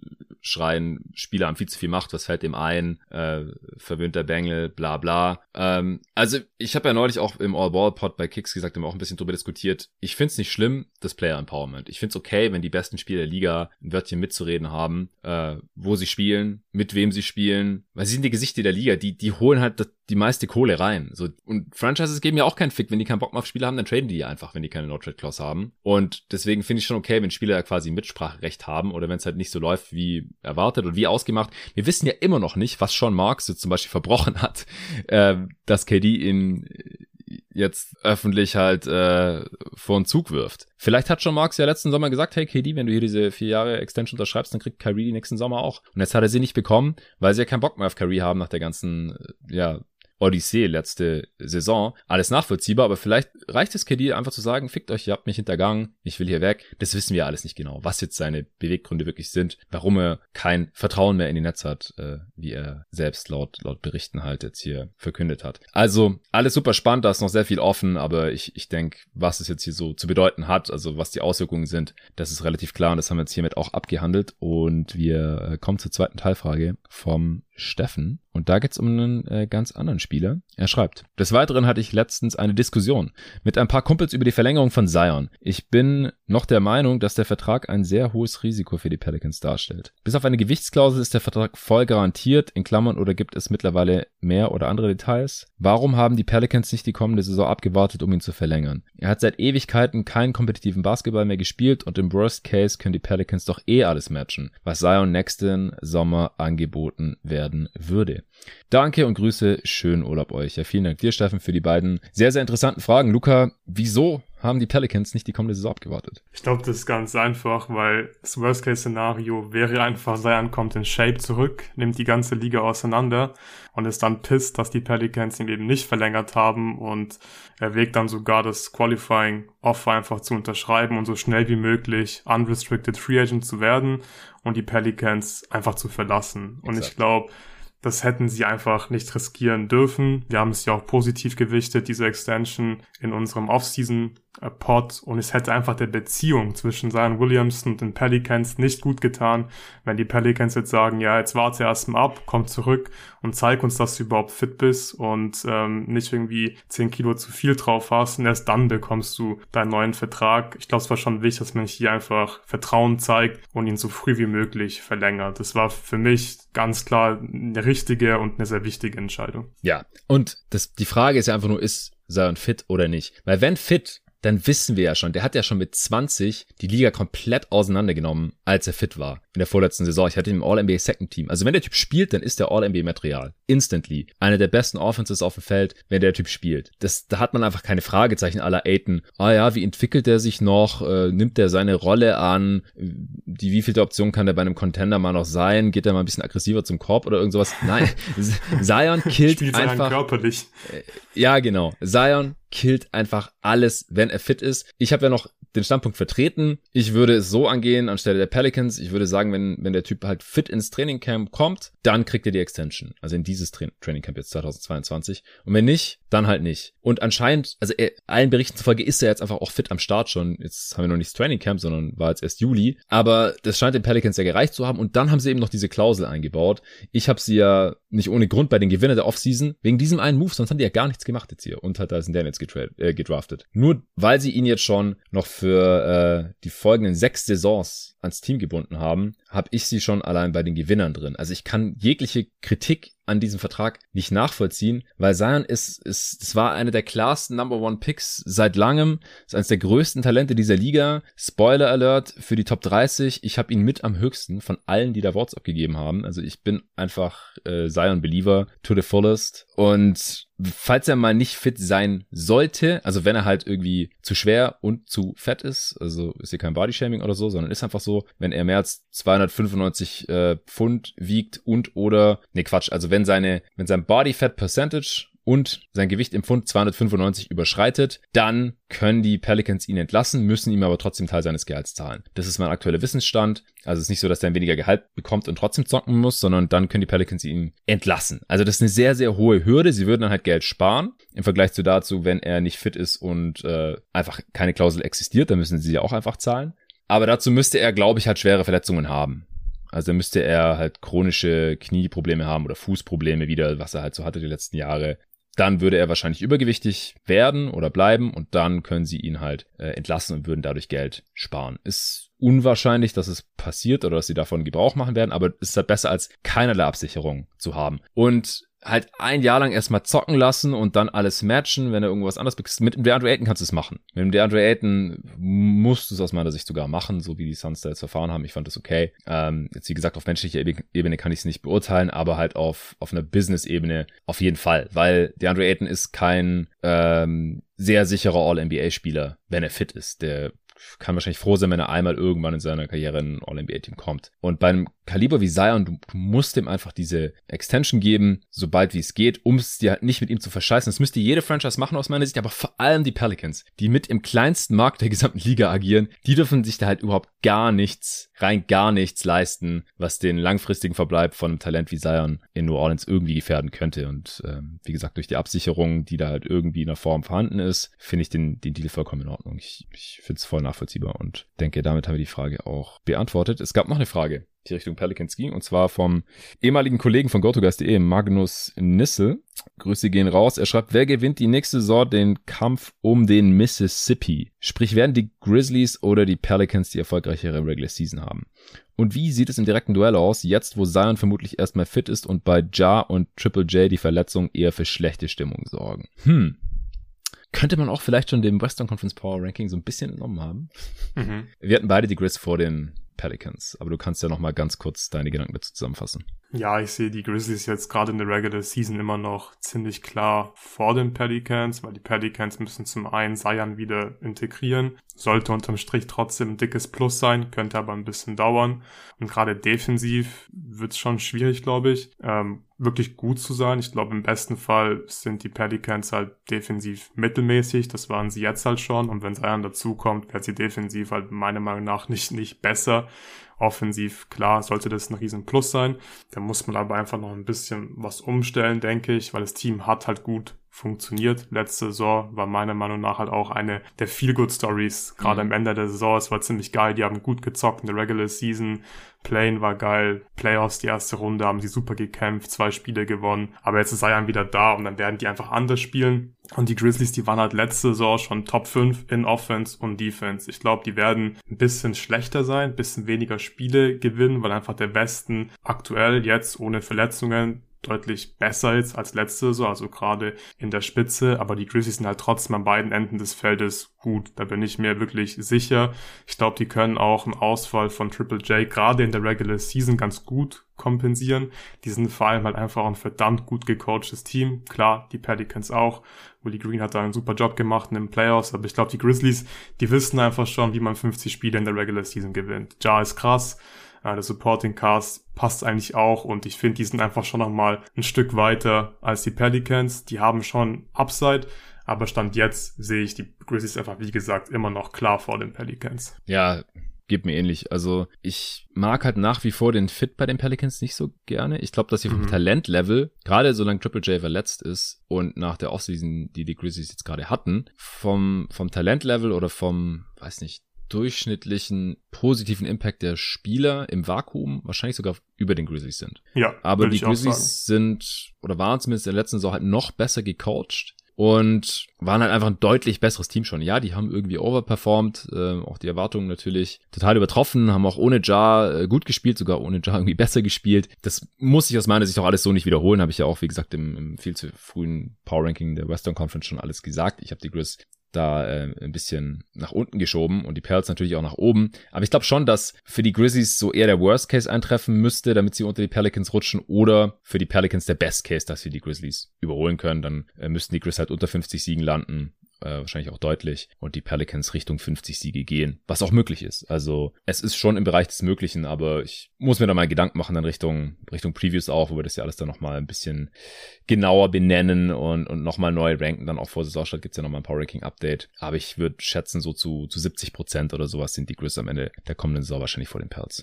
schreien, Spieler haben viel zu viel Macht, was fällt dem ein, äh, verwöhnter Bengel, bla bla. Ähm, also ich habe ja neulich auch im All-Ball-Pod bei Kicks gesagt, haben wir auch ein bisschen drüber diskutiert. Ich find's nicht schlimm, das Player-Empowerment. Ich find's okay, wenn die besten Spieler der Liga ein Wörtchen mitzureden haben, äh, wo sie spielen, mit wem sie spielen, weil sie sind die Gesichter der Liga, die, die holen halt das, die meiste Kohle rein. So, und Franchises geben ja auch keinen Fick, wenn die keinen Bock mehr auf Spieler haben, dann traden die einfach, wenn die keine No-Trade-Clause haben. Und deswegen finde ich schon okay, wenn Spieler quasi Mitspracherecht haben oder wenn es halt nicht so läuft wie erwartet und wie ausgemacht. Wir wissen ja immer noch nicht, was Sean Marks jetzt zum Beispiel verbrochen hat, äh, dass KD ihn jetzt öffentlich halt äh, vor einen Zug wirft. Vielleicht hat schon Marx ja letzten Sommer gesagt, hey KD, wenn du hier diese vier Jahre Extension unterschreibst, dann kriegt Kyrie die nächsten Sommer auch. Und jetzt hat er sie nicht bekommen, weil sie ja keinen Bock mehr auf Kyrie haben nach der ganzen, ja, Odyssee letzte Saison. Alles nachvollziehbar, aber vielleicht reicht es KD einfach zu sagen, fickt euch, ihr habt mich hintergangen, ich will hier weg. Das wissen wir alles nicht genau, was jetzt seine Beweggründe wirklich sind, warum er kein Vertrauen mehr in die Netz hat, äh, wie er selbst laut, laut Berichten halt jetzt hier verkündet hat. Also alles super spannend, da ist noch sehr viel offen, aber ich, ich denke, was es jetzt hier so zu bedeuten hat, also was die Auswirkungen sind, das ist relativ klar und das haben wir jetzt hiermit auch abgehandelt und wir äh, kommen zur zweiten Teilfrage vom Steffen. Und da geht's um einen äh, ganz anderen Spieler. Er schreibt, des Weiteren hatte ich letztens eine Diskussion mit ein paar Kumpels über die Verlängerung von Zion. Ich bin noch der Meinung, dass der Vertrag ein sehr hohes Risiko für die Pelicans darstellt. Bis auf eine Gewichtsklausel ist der Vertrag voll garantiert, in Klammern oder gibt es mittlerweile mehr oder andere Details? Warum haben die Pelicans nicht die kommende Saison abgewartet, um ihn zu verlängern? Er hat seit Ewigkeiten keinen kompetitiven Basketball mehr gespielt und im Worst Case können die Pelicans doch eh alles matchen, was Zion nächsten Sommer angeboten werden werden würde. Danke und Grüße, schönen Urlaub euch. Ja, vielen Dank dir, Steffen, für die beiden sehr, sehr interessanten Fragen. Luca, wieso haben die Pelicans nicht die kommende Saison abgewartet? Ich glaube, das ist ganz einfach, weil das Worst-Case-Szenario wäre einfach, Zion kommt in Shape zurück, nimmt die ganze Liga auseinander und ist dann pisst, dass die Pelicans ihn eben nicht verlängert haben und er wägt dann sogar das Qualifying Offer einfach zu unterschreiben und so schnell wie möglich unrestricted Free Agent zu werden und die Pelicans einfach zu verlassen. Exakt. Und ich glaube, das hätten sie einfach nicht riskieren dürfen. Wir haben es ja auch positiv gewichtet, diese Extension in unserem Offseason äh, und es hätte einfach der Beziehung zwischen Zion Williamson und den Pelicans nicht gut getan, wenn die Pelicans jetzt sagen, ja, jetzt warte erst mal ab, komm zurück und zeig uns, dass du überhaupt fit bist und ähm, nicht irgendwie 10 Kilo zu viel drauf hast und erst dann bekommst du deinen neuen Vertrag. Ich glaube, es war schon wichtig, dass man hier einfach Vertrauen zeigt und ihn so früh wie möglich verlängert. Das war für mich ganz klar eine richtige und eine sehr wichtige Entscheidung. Ja, und das, die Frage ist ja einfach nur, ist Zion fit oder nicht? Weil wenn fit, dann wissen wir ja schon, der hat ja schon mit 20 die Liga komplett auseinandergenommen, als er fit war. In der vorletzten Saison. Ich hatte ihn im All-NBA Second Team. Also wenn der Typ spielt, dann ist der All-NBA Material. Instantly. Eine der besten Offenses auf dem Feld, wenn der Typ spielt. Das, da hat man einfach keine Fragezeichen aller Aiton. Ah ja, wie entwickelt er sich noch? Äh, nimmt er seine Rolle an? Die wievielte Option kann der bei einem Contender mal noch sein? Geht er mal ein bisschen aggressiver zum Korb oder irgend sowas? Nein. Zion killt einfach. körperlich. Äh, ja, genau. Zion killt einfach alles, wenn er fit ist. Ich habe ja noch den Standpunkt vertreten. Ich würde es so angehen anstelle der Pelicans. Ich würde sagen, wenn, wenn der Typ halt fit ins Trainingcamp kommt, dann kriegt er die Extension. Also in dieses Tra Trainingcamp jetzt 2022. Und wenn nicht, dann halt nicht. Und anscheinend, also er, allen Berichten zufolge ist er jetzt einfach auch fit am Start schon. Jetzt haben wir noch nicht das Trainingcamp, sondern war jetzt erst Juli. Aber das scheint den Pelicans ja gereicht zu haben. Und dann haben sie eben noch diese Klausel eingebaut. Ich habe sie ja nicht ohne Grund bei den Gewinnern der Offseason wegen diesem einen Move, sonst haben die ja gar nichts gemacht jetzt hier und hat da ist Daniels äh, gedraftet. Nur weil sie ihn jetzt schon noch für äh, die folgenden sechs Saisons ans Team gebunden haben, habe ich sie schon allein bei den Gewinnern drin. Also ich kann jegliche Kritik an diesem Vertrag nicht nachvollziehen, weil Zion ist, ist, das war eine der klarsten Number One Picks seit langem, ist eines der größten Talente dieser Liga. Spoiler Alert für die Top 30. Ich habe ihn mit am höchsten von allen, die da Worts abgegeben haben. Also ich bin einfach äh, Zion Believer to the fullest und falls er mal nicht fit sein sollte, also wenn er halt irgendwie zu schwer und zu fett ist, also ist hier kein Bodyshaming oder so, sondern ist einfach so, wenn er mehr als 295 äh, Pfund wiegt und oder, nee Quatsch, also wenn seine, wenn sein Body Fat Percentage und sein Gewicht im Pfund 295 überschreitet, dann können die Pelicans ihn entlassen, müssen ihm aber trotzdem Teil seines Gehalts zahlen. Das ist mein aktueller Wissensstand. Also es ist nicht so, dass er ein weniger Gehalt bekommt und trotzdem zocken muss, sondern dann können die Pelicans ihn entlassen. Also das ist eine sehr, sehr hohe Hürde. Sie würden dann halt Geld sparen im Vergleich zu dazu, wenn er nicht fit ist und äh, einfach keine Klausel existiert, dann müssen sie ja auch einfach zahlen. Aber dazu müsste er, glaube ich, halt schwere Verletzungen haben. Also müsste er halt chronische Knieprobleme haben oder Fußprobleme wieder, was er halt so hatte die letzten Jahre dann würde er wahrscheinlich übergewichtig werden oder bleiben und dann können sie ihn halt äh, entlassen und würden dadurch Geld sparen. Ist unwahrscheinlich, dass es passiert oder dass sie davon Gebrauch machen werden, aber es ist halt besser als keinerlei Absicherung zu haben. Und halt ein Jahr lang erstmal zocken lassen und dann alles matchen, wenn er irgendwas anderes bekommt. Mit dem DeAndre Ayton kannst du es machen. Mit dem DeAndre Ayton musst du es aus meiner Sicht sogar machen, so wie die Suns da jetzt verfahren haben. Ich fand das okay. Ähm, jetzt wie gesagt, auf menschlicher Ebene kann ich es nicht beurteilen, aber halt auf, auf einer Business-Ebene auf jeden Fall, weil DeAndre Ayton ist kein ähm, sehr sicherer All-NBA-Spieler, wenn er fit ist. Der kann wahrscheinlich froh sein, wenn er einmal irgendwann in seiner Karriere in ein All-NBA-Team kommt. Und bei einem Kaliber wie Zion, du, musst ihm einfach diese Extension geben, sobald wie es geht, um es dir halt nicht mit ihm zu verscheißen. Das müsste jede Franchise machen aus meiner Sicht, aber vor allem die Pelicans, die mit im kleinsten Markt der gesamten Liga agieren, die dürfen sich da halt überhaupt gar nichts, rein gar nichts leisten, was den langfristigen Verbleib von einem Talent wie Zion in New Orleans irgendwie gefährden könnte. Und ähm, wie gesagt, durch die Absicherung, die da halt irgendwie in der Form vorhanden ist, finde ich den, den Deal vollkommen in Ordnung. Ich, ich finde es voll nachvollziehbar und denke, damit haben wir die Frage auch beantwortet. Es gab noch eine Frage die Richtung Pelicans ging. Und zwar vom ehemaligen Kollegen von GoToGuys.de, Magnus Nissel. Grüße gehen raus. Er schreibt, wer gewinnt die nächste Saison den Kampf um den Mississippi? Sprich, werden die Grizzlies oder die Pelicans die erfolgreichere Regular Season haben? Und wie sieht es im direkten Duell aus, jetzt wo Zion vermutlich erstmal fit ist und bei Ja und Triple J die Verletzung eher für schlechte Stimmung sorgen? Hm, könnte man auch vielleicht schon dem Western Conference Power Ranking so ein bisschen entnommen haben. Mhm. Wir hatten beide die Grizz vor den Pelicans. Aber du kannst ja noch mal ganz kurz deine Gedanken dazu zusammenfassen. Ja, ich sehe die Grizzlies jetzt gerade in der Regular Season immer noch ziemlich klar vor den Pelicans, weil die Pelicans müssen zum einen Zion wieder integrieren. Sollte unterm Strich trotzdem ein dickes Plus sein, könnte aber ein bisschen dauern. Und gerade defensiv wird es schon schwierig, glaube ich, ähm, wirklich gut zu sein. Ich glaube, im besten Fall sind die Pelicans halt defensiv mittelmäßig. Das waren sie jetzt halt schon. Und wenn Zion dazukommt, wird sie defensiv halt meiner Meinung nach nicht, nicht besser. Offensiv, klar, sollte das ein riesen Plus sein. Da muss man aber einfach noch ein bisschen was umstellen, denke ich, weil das Team hat halt gut funktioniert. Letzte Saison war meiner Meinung nach halt auch eine der Feel-Good-Stories, gerade mhm. am Ende der Saison. Es war ziemlich geil, die haben gut gezockt in der Regular Season. Playing war geil, Playoffs die erste Runde haben sie super gekämpft, zwei Spiele gewonnen. Aber jetzt ist Zion wieder da und dann werden die einfach anders spielen. Und die Grizzlies, die waren halt letzte Saison schon Top 5 in Offense und Defense. Ich glaube, die werden ein bisschen schlechter sein, ein bisschen weniger Spiele gewinnen, weil einfach der Westen aktuell jetzt ohne Verletzungen deutlich besser jetzt als letzte Saison, also gerade in der Spitze, aber die Grizzlies sind halt trotzdem an beiden Enden des Feldes gut. Da bin ich mir wirklich sicher. Ich glaube, die können auch einen Ausfall von Triple J gerade in der Regular Season ganz gut kompensieren. Die sind vor allem halt einfach ein verdammt gut gecoachtes Team. Klar, die Pelicans auch. Willie Green hat da einen super Job gemacht in den Playoffs, aber ich glaube, die Grizzlies, die wissen einfach schon, wie man 50 Spiele in der Regular Season gewinnt. Ja ist krass. Ja, der Supporting Cast passt eigentlich auch und ich finde, die sind einfach schon nochmal ein Stück weiter als die Pelicans. Die haben schon Upside, aber Stand jetzt sehe ich die Grizzlies einfach, wie gesagt, immer noch klar vor den Pelicans. Ja, geht mir ähnlich. Also ich mag halt nach wie vor den Fit bei den Pelicans nicht so gerne. Ich glaube, dass sie vom mhm. Talentlevel, gerade solange Triple J verletzt ist und nach der Offseason, die die Grizzlies jetzt gerade hatten, vom, vom Talentlevel oder vom, weiß nicht, durchschnittlichen positiven Impact der Spieler im Vakuum wahrscheinlich sogar über den Grizzlies sind. Ja. Aber die Grizzlies sind oder waren zumindest in der letzten Saison halt noch besser gecoacht und waren halt einfach ein deutlich besseres Team schon. Ja, die haben irgendwie overperformed, äh, auch die Erwartungen natürlich total übertroffen, haben auch ohne Jar äh, gut gespielt, sogar ohne Jar irgendwie besser gespielt. Das muss ich aus meiner Sicht auch alles so nicht wiederholen, habe ich ja auch, wie gesagt, im, im viel zu frühen Power Ranking der Western Conference schon alles gesagt. Ich habe die Grizz da äh, ein bisschen nach unten geschoben und die Pearls natürlich auch nach oben. Aber ich glaube schon, dass für die Grizzlies so eher der Worst Case eintreffen müsste, damit sie unter die Pelicans rutschen oder für die Pelicans der Best Case, dass sie die Grizzlies überholen können. Dann äh, müssten die Grizzlies halt unter 50 Siegen landen äh, wahrscheinlich auch deutlich, und die Pelicans Richtung 50 Siege gehen, was auch möglich ist. Also es ist schon im Bereich des Möglichen, aber ich muss mir da mal Gedanken machen dann Richtung, Richtung Previews auch, wo wir das ja alles dann nochmal ein bisschen genauer benennen und, und nochmal neu ranken. Dann auch vor Saisonstart gibt's ja nochmal ein Power Ranking Update. Aber ich würde schätzen, so zu, zu 70 Prozent oder sowas sind die Grizzlies am Ende der kommenden Saison wahrscheinlich vor den Pels.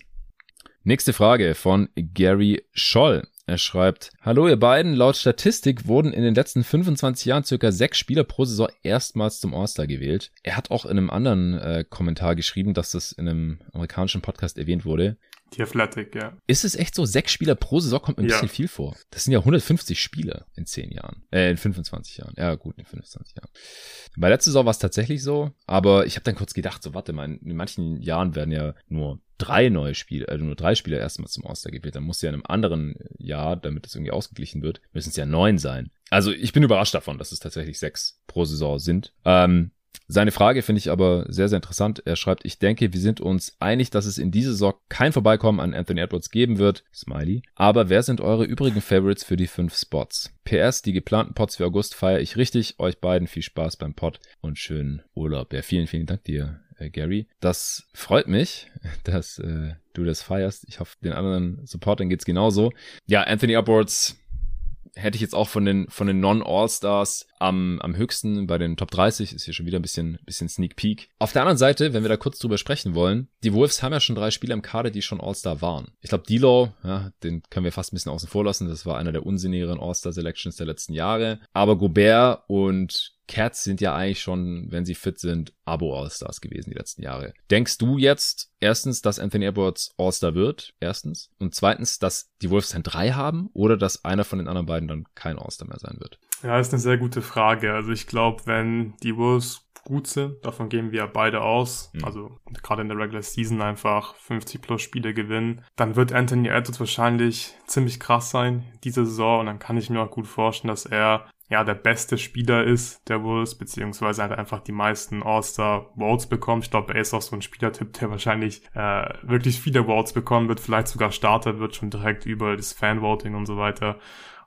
Nächste Frage von Gary Scholl. Er schreibt, Hallo ihr beiden, laut Statistik wurden in den letzten 25 Jahren circa sechs Spieler pro Saison erstmals zum All-Star gewählt. Er hat auch in einem anderen äh, Kommentar geschrieben, dass das in einem amerikanischen Podcast erwähnt wurde. Die Athletic, ja. Ist es echt so? Sechs Spieler pro Saison kommt ein ja. bisschen viel vor. Das sind ja 150 Spiele in 10 Jahren. Äh, in 25 Jahren. Ja, gut, in 25 Jahren. Bei letzter Saison war es tatsächlich so, aber ich habe dann kurz gedacht, so warte mal, in manchen Jahren werden ja nur drei neue Spiele, also nur drei Spieler erstmal zum All-Star gewählt. Dann muss ja in einem anderen Jahr, damit es irgendwie ausgeglichen wird, müssen es ja neun sein. Also ich bin überrascht davon, dass es tatsächlich sechs pro Saison sind. Ähm, seine Frage finde ich aber sehr, sehr interessant. Er schreibt, ich denke, wir sind uns einig, dass es in dieser Saison kein Vorbeikommen an Anthony Edwards geben wird. Smiley. Aber wer sind eure übrigen Favorites für die fünf Spots? PS, die geplanten Pots für August feiere ich richtig. Euch beiden viel Spaß beim Pod und schönen Urlaub. Ja, vielen, vielen Dank dir, äh, Gary. Das freut mich, dass äh, du das feierst. Ich hoffe, den anderen Supportern geht's genauso. Ja, Anthony Upwards hätte ich jetzt auch von den, von den Non-All-Stars am, am höchsten bei den Top 30. Ist hier schon wieder ein bisschen, bisschen Sneak Peek. Auf der anderen Seite, wenn wir da kurz drüber sprechen wollen, die Wolves haben ja schon drei Spieler im Kader, die schon All-Star waren. Ich glaube, D'Lo, ja, den können wir fast ein bisschen außen vor lassen. Das war einer der unsinnigeren All-Star-Selections der letzten Jahre. Aber Gobert und Cats sind ja eigentlich schon, wenn sie fit sind, Abo-All-Stars gewesen die letzten Jahre. Denkst du jetzt erstens, dass Anthony Edwards All-Star wird? Erstens. Und zweitens, dass die Wolves dann drei haben oder dass einer von den anderen beiden dann kein All-Star mehr sein wird? Ja, ist eine sehr gute Frage. Also ich glaube, wenn die Wolves gut sind, davon gehen wir beide aus, mhm. also gerade in der Regular Season einfach 50 plus Spiele gewinnen, dann wird Anthony Edwards wahrscheinlich ziemlich krass sein diese Saison und dann kann ich mir auch gut vorstellen, dass er ja, der beste Spieler ist, der Wolves, beziehungsweise halt einfach die meisten All-Star-Votes bekommt. Ich glaube, er ist auch so ein Spielertyp, der wahrscheinlich äh, wirklich viele Votes bekommen wird, vielleicht sogar Starter wird, schon direkt über das Fan-Voting und so weiter.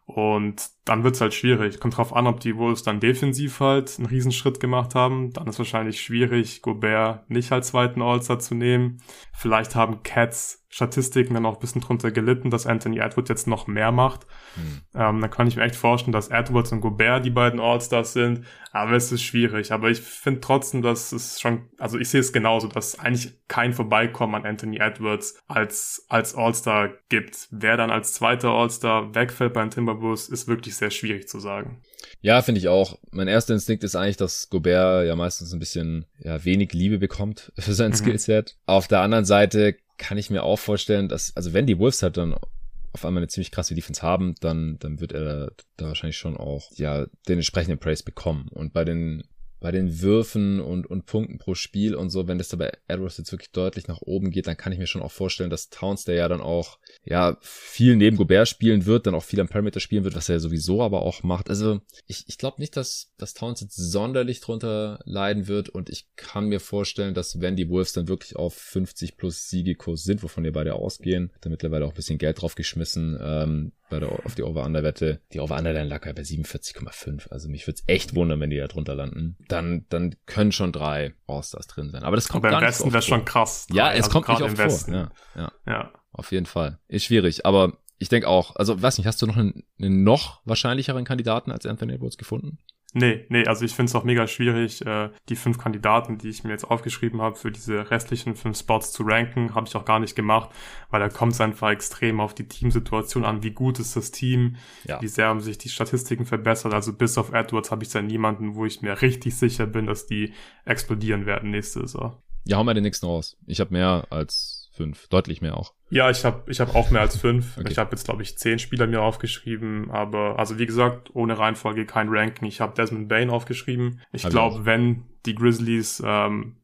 Und dann wird's halt schwierig. Kommt drauf an, ob die Wolves dann defensiv halt einen Riesenschritt gemacht haben. Dann ist wahrscheinlich schwierig, Gobert nicht als zweiten All-Star zu nehmen. Vielleicht haben Cats Statistiken dann auch ein bisschen drunter gelitten, dass Anthony Edwards jetzt noch mehr macht. Hm. Ähm, dann kann ich mir echt vorstellen, dass Edwards und Gobert die beiden All-Stars sind. Aber es ist schwierig. Aber ich finde trotzdem, dass es schon, also ich sehe es genauso, dass eigentlich kein Vorbeikommen an Anthony Edwards als, als All-Star gibt. Wer dann als zweiter All-Star wegfällt beim Timberwolves, ist wirklich sehr schwierig zu sagen. Ja, finde ich auch. Mein erster Instinkt ist eigentlich, dass Gobert ja meistens ein bisschen ja, wenig Liebe bekommt für sein mhm. Skillset. Auf der anderen Seite kann ich mir auch vorstellen, dass, also wenn die Wolves halt dann auf einmal eine ziemlich krasse Defense haben, dann, dann wird er da wahrscheinlich schon auch, ja, den entsprechenden Praise bekommen. Und bei den bei den Würfen und, und Punkten pro Spiel und so, wenn das dabei Edwards jetzt wirklich deutlich nach oben geht, dann kann ich mir schon auch vorstellen, dass Towns, der ja dann auch, ja, viel neben Gobert spielen wird, dann auch viel am Perimeter spielen wird, was er sowieso aber auch macht. Also, ich, ich glaube nicht, dass, dass Towns jetzt sonderlich drunter leiden wird und ich kann mir vorstellen, dass wenn die Wolves dann wirklich auf 50 plus Siegekurs sind, wovon wir beide ausgehen, da mittlerweile auch ein bisschen Geld drauf geschmissen, ähm, bei der, auf die Over-Under-Wette. Die Over-Under lag ja bei 47,5. Also mich würde es echt wundern, wenn die da drunter landen. Dann, dann können schon drei All-Stars drin sein. Aber das kommt Aber gar im Westen wäre schon krass. Ja, es also kommt nicht oft vor. Ja, ja, ja. Auf jeden Fall. Ist schwierig. Aber ich denke auch, also weiß nicht, hast du noch einen, einen noch wahrscheinlicheren Kandidaten als Anthony Edwards gefunden? Nee, nee, also ich finde es auch mega schwierig, äh, die fünf Kandidaten, die ich mir jetzt aufgeschrieben habe, für diese restlichen fünf Spots zu ranken, habe ich auch gar nicht gemacht, weil da kommt es einfach extrem auf die Teamsituation an, wie gut ist das Team, ja. wie sehr haben sich die Statistiken verbessert. Also bis auf Edwards habe ich da niemanden, wo ich mir richtig sicher bin, dass die explodieren werden nächste Saison. Ja, hau mal den nächsten raus. Ich habe mehr als fünf, deutlich mehr auch. Ja, ich habe ich hab auch mehr als fünf. Okay. Ich habe jetzt, glaube ich, zehn Spieler mir aufgeschrieben, aber also wie gesagt, ohne Reihenfolge kein Ranking. Ich habe Desmond Bain aufgeschrieben. Ich glaube, wenn die Grizzlies ähm,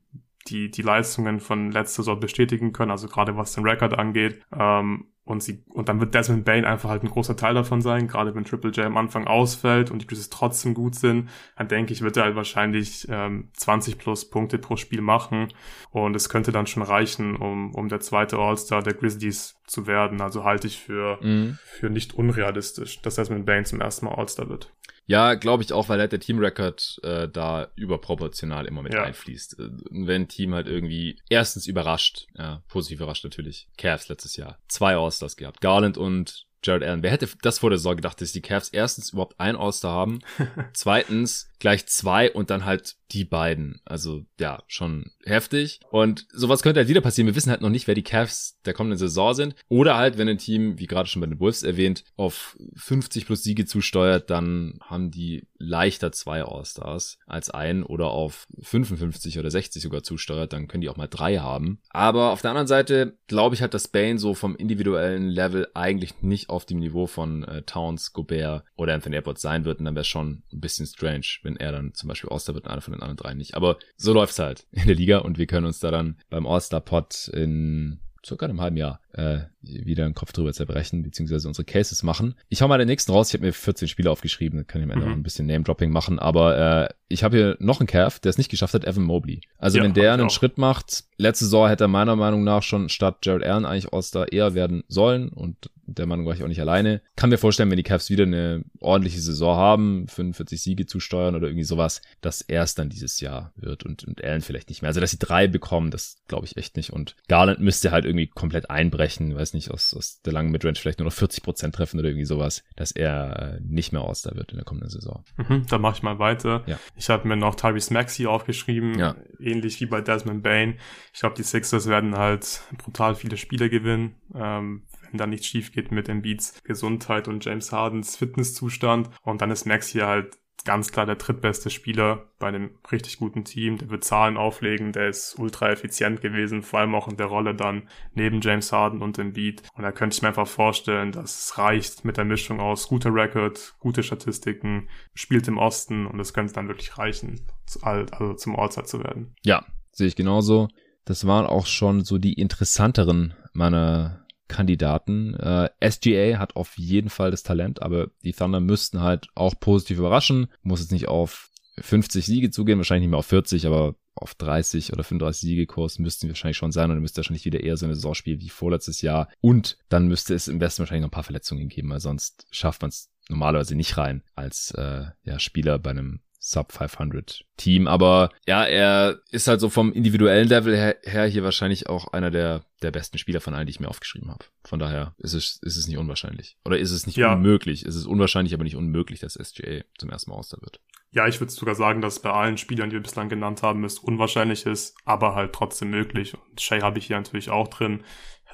die, die Leistungen von letzter Saison bestätigen können, also gerade was den Rekord angeht, ähm, und sie, und dann wird Desmond Bain einfach halt ein großer Teil davon sein, gerade wenn Triple J am Anfang ausfällt und die Grizzlies trotzdem gut sind, dann denke ich, wird er halt wahrscheinlich ähm, 20 plus Punkte pro Spiel machen. Und es könnte dann schon reichen, um, um der zweite All-Star der Grizzlies zu werden. Also halte ich für, mhm. für nicht unrealistisch, dass Desmond Bain zum ersten Mal All-Star wird. Ja, glaube ich auch, weil halt der Team-Record äh, da überproportional immer mit ja. einfließt. Äh, wenn ein Team halt irgendwie erstens überrascht, ja, positiv überrascht natürlich, Cavs letztes Jahr, zwei All-Stars gehabt, Garland und Jared Allen. Wer hätte das vor der Saison gedacht, dass die Cavs erstens überhaupt ein All-Star haben, zweitens gleich zwei und dann halt die beiden. Also ja, schon heftig. Und sowas könnte halt wieder passieren. Wir wissen halt noch nicht, wer die Cavs der kommenden Saison sind. Oder halt, wenn ein Team, wie gerade schon bei den Wolves erwähnt, auf 50 plus Siege zusteuert, dann haben die leichter zwei All-Stars als ein oder auf 55 oder 60 sogar zusteuert, dann können die auch mal drei haben. Aber auf der anderen Seite glaube ich halt, dass Bane so vom individuellen Level eigentlich nicht auf dem Niveau von äh, Towns, Gobert oder Anthony Edwards sein wird. Und dann wäre es schon ein bisschen strange, wenn er dann zum Beispiel All-Star wird und einer von den anderen drei nicht. Aber so läuft's halt in der Liga und wir können uns da dann beim All-Star-Pod in circa einem halben Jahr äh, wieder einen Kopf drüber zerbrechen, beziehungsweise unsere Cases machen. Ich hau mal den nächsten raus. Ich habe mir 14 Spiele aufgeschrieben, kann ich am Ende mhm. auch ein bisschen Name-Dropping machen, aber äh, ich habe hier noch einen Calf, der es nicht geschafft hat, Evan Mobley. Also ja, wenn der einen auch. Schritt macht, letzte Saison hätte er meiner Meinung nach schon statt Jared Allen eigentlich All-Star eher werden sollen und der Meinung war ich auch nicht alleine. Kann mir vorstellen, wenn die Cavs wieder eine ordentliche Saison haben, 45 Siege zusteuern oder irgendwie sowas, dass er es dann dieses Jahr wird und, und Allen vielleicht nicht mehr. Also, dass sie drei bekommen, das glaube ich echt nicht. Und Garland müsste halt irgendwie komplett einbrechen, weiß nicht, aus, aus der langen Midrange vielleicht nur noch 40 Prozent treffen oder irgendwie sowas, dass er äh, nicht mehr All-Star wird in der kommenden Saison. Mhm, dann mache ich mal weiter. Ja. Ich habe mir noch Tyrese Maxey aufgeschrieben, ja. ähnlich wie bei Desmond Bain. Ich glaube, die Sixers werden halt brutal viele Spiele gewinnen. Ähm, wenn da nichts schief geht mit Embiids Gesundheit und James Hardens Fitnesszustand. Und dann ist Max hier halt ganz klar der drittbeste Spieler bei einem richtig guten Team. Der wird Zahlen auflegen, der ist ultra effizient gewesen, vor allem auch in der Rolle dann neben James Harden und Embiid. Und da könnte ich mir einfach vorstellen, dass es reicht mit der Mischung aus guter Record, gute Statistiken, spielt im Osten und es könnte dann wirklich reichen, also zum All-Star zu werden. Ja, sehe ich genauso. Das waren auch schon so die interessanteren meiner Kandidaten. Äh, SGA hat auf jeden Fall das Talent, aber die Thunder müssten halt auch positiv überraschen. Muss jetzt nicht auf 50 Siege zugehen, wahrscheinlich nicht mehr auf 40, aber auf 30 oder 35 Siegekurs müssten wir wahrscheinlich schon sein und dann müsste wahrscheinlich wieder eher so eine Saison spielen wie vorletztes Jahr. Und dann müsste es im Westen wahrscheinlich noch ein paar Verletzungen geben, weil sonst schafft man es normalerweise nicht rein als äh, ja, Spieler bei einem Sub 500 Team. Aber ja, er ist halt so vom individuellen Level her, her, hier wahrscheinlich auch einer der, der besten Spieler von allen, die ich mir aufgeschrieben habe. Von daher ist es, ist es nicht unwahrscheinlich. Oder ist es nicht ja. unmöglich? Es ist unwahrscheinlich, aber nicht unmöglich, dass SGA zum ersten Mal Auster wird. Ja, ich würde sogar sagen, dass bei allen Spielern, die wir bislang genannt haben, es unwahrscheinlich ist, aber halt trotzdem möglich. Und Shay habe ich hier natürlich auch drin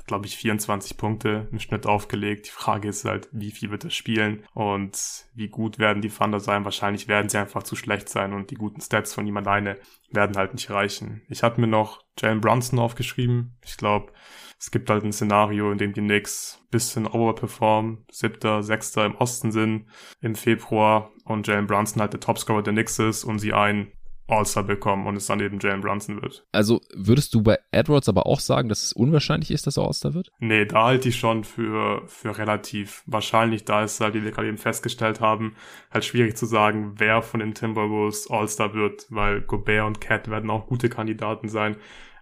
glaube ich, 24 Punkte im Schnitt aufgelegt. Die Frage ist halt, wie viel wird er spielen und wie gut werden die Thunder sein? Wahrscheinlich werden sie einfach zu schlecht sein und die guten Stats von ihm alleine werden halt nicht reichen. Ich hatte mir noch Jalen Brunson aufgeschrieben. Ich glaube, es gibt halt ein Szenario, in dem die Knicks bisschen overperformen, siebter, sechster im Osten sind im Februar und Jalen Brunson halt der Topscorer der Knicks ist und sie einen All-Star bekommen und es dann eben Jalen Brunson wird. Also würdest du bei Edwards aber auch sagen, dass es unwahrscheinlich ist, dass er All-Star wird? Nee, da halte ich schon für, für relativ wahrscheinlich. Da ist halt, wie wir gerade eben festgestellt haben, halt schwierig zu sagen, wer von den Timberwolves All-Star wird, weil Gobert und Cat werden auch gute Kandidaten sein.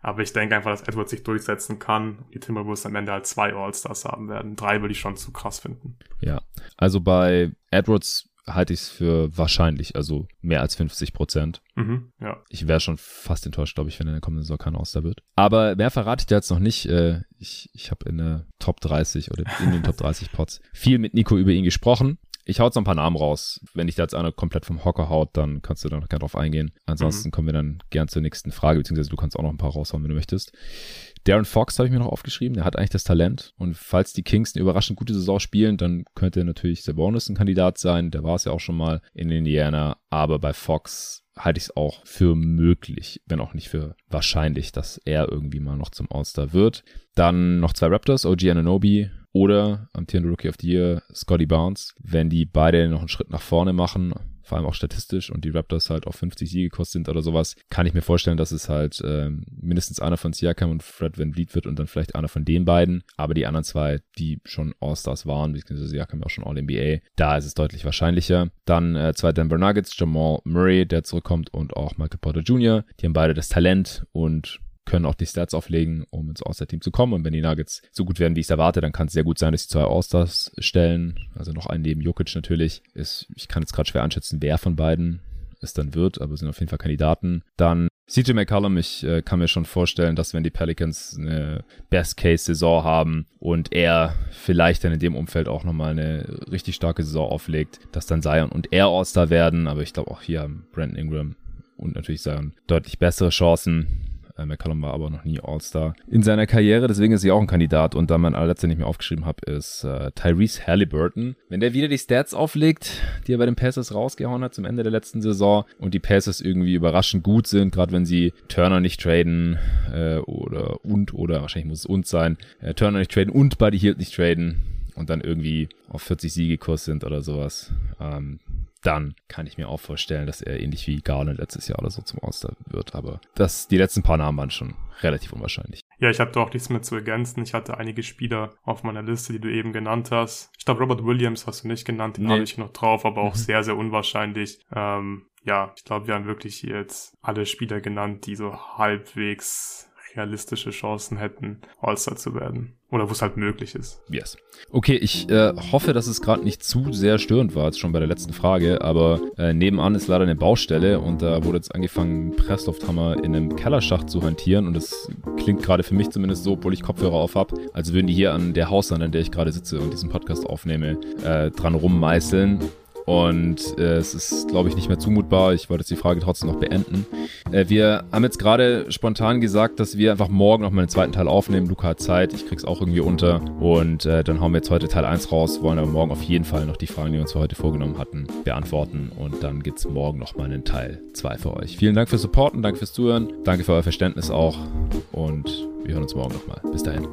Aber ich denke einfach, dass Edwards sich durchsetzen kann. Die Timberwolves am Ende halt zwei All-Stars haben werden. Drei würde ich schon zu krass finden. Ja, also bei Edwards halte ich es für wahrscheinlich, also mehr als 50 Prozent. Mhm, ja. Ich wäre schon fast enttäuscht, glaube ich, wenn er in der kommenden Saison kein Auster wird. Aber mehr verrate ich dir jetzt noch nicht. Äh, ich ich habe in der Top 30 oder in den Top 30 Pots viel mit Nico über ihn gesprochen. Ich hau jetzt noch ein paar Namen raus. Wenn dich da jetzt einer komplett vom Hocker haut, dann kannst du da noch gerne drauf eingehen. Ansonsten mhm. kommen wir dann gern zur nächsten Frage, beziehungsweise du kannst auch noch ein paar raushauen, wenn du möchtest. Darren Fox habe ich mir noch aufgeschrieben, der hat eigentlich das Talent. Und falls die Kings eine überraschend gute Saison spielen, dann könnte natürlich Sabonis ein Kandidat sein. Der war es ja auch schon mal in Indiana. Aber bei Fox halte ich es auch für möglich, wenn auch nicht für wahrscheinlich, dass er irgendwie mal noch zum All-Star wird. Dann noch zwei Raptors, OG Ananobi oder amtierende Rookie of the Year Scotty Barnes. Wenn die beide noch einen Schritt nach vorne machen, vor allem auch statistisch und die Raptors halt auf 50 Siege gekostet sind oder sowas, kann ich mir vorstellen, dass es halt ähm, mindestens einer von Siakam und Fred Van Vliet wird und dann vielleicht einer von den beiden. Aber die anderen zwei, die schon All-Stars waren, beziehungsweise Siakam auch schon All-NBA, da ist es deutlich wahrscheinlicher. Dann äh, zwei Denver Nuggets, Jamal Murray, der zurückkommt und auch Michael Porter Jr. Die haben beide das Talent und können auch die Stats auflegen, um ins All-Star-Team zu kommen. Und wenn die Nuggets so gut werden, wie ich es erwarte, dann kann es sehr gut sein, dass sie zwei All-Stars stellen. Also noch einen neben Jokic natürlich. Ist, ich kann jetzt gerade schwer einschätzen, wer von beiden es dann wird, aber sind auf jeden Fall Kandidaten. Dann CJ McCollum, ich äh, kann mir schon vorstellen, dass wenn die Pelicans eine Best-Case-Saison haben und er vielleicht dann in dem Umfeld auch nochmal eine richtig starke Saison auflegt, dass dann Zion und er All-Star werden. Aber ich glaube auch hier haben Brandon Ingram und natürlich Zion deutlich bessere Chancen. Äh, McCollum war aber noch nie All-Star in seiner Karriere, deswegen ist sie auch ein Kandidat. Und da mein allerletzter nicht mehr aufgeschrieben habe, ist äh, Tyrese Halliburton. Wenn der wieder die Stats auflegt, die er bei den Pacers rausgehauen hat zum Ende der letzten Saison und die Pacers irgendwie überraschend gut sind, gerade wenn sie Turner nicht traden äh, oder und oder wahrscheinlich muss es und sein, äh, Turner nicht traden und Buddy Hield nicht traden und dann irgendwie auf 40 Siege Kurs sind oder sowas, ähm, dann kann ich mir auch vorstellen, dass er ähnlich wie Garland letztes Jahr oder so zum All-Star wird. Aber das, die letzten paar Namen waren schon relativ unwahrscheinlich. Ja, ich habe da auch nichts mehr zu ergänzen. Ich hatte einige Spieler auf meiner Liste, die du eben genannt hast. Ich glaube, Robert Williams hast du nicht genannt, den nee. habe ich noch drauf, aber auch mhm. sehr, sehr unwahrscheinlich. Ähm, ja, ich glaube, wir haben wirklich jetzt alle Spieler genannt, die so halbwegs realistische Chancen hätten, All-Star zu werden. Oder wo es halt möglich ist. Yes. Okay, ich äh, hoffe, dass es gerade nicht zu sehr störend war, jetzt schon bei der letzten Frage, aber äh, nebenan ist leider eine Baustelle und da wurde jetzt angefangen, Presslufthammer in einem Kellerschacht zu hantieren und das klingt gerade für mich zumindest so, obwohl ich Kopfhörer auf habe, als würden die hier an der Hauswand, an der ich gerade sitze und diesen Podcast aufnehme, äh, dran rummeißeln und äh, es ist, glaube ich, nicht mehr zumutbar. Ich wollte jetzt die Frage trotzdem noch beenden. Äh, wir haben jetzt gerade spontan gesagt, dass wir einfach morgen noch mal einen zweiten Teil aufnehmen. Luca hat Zeit, ich krieg's auch irgendwie unter. Und äh, dann hauen wir jetzt heute Teil 1 raus, wollen aber morgen auf jeden Fall noch die Fragen, die wir uns für heute vorgenommen hatten, beantworten. Und dann gibt's morgen noch mal einen Teil 2 für euch. Vielen Dank fürs Supporten, danke fürs Zuhören, danke für euer Verständnis auch. Und wir hören uns morgen nochmal. Bis dahin.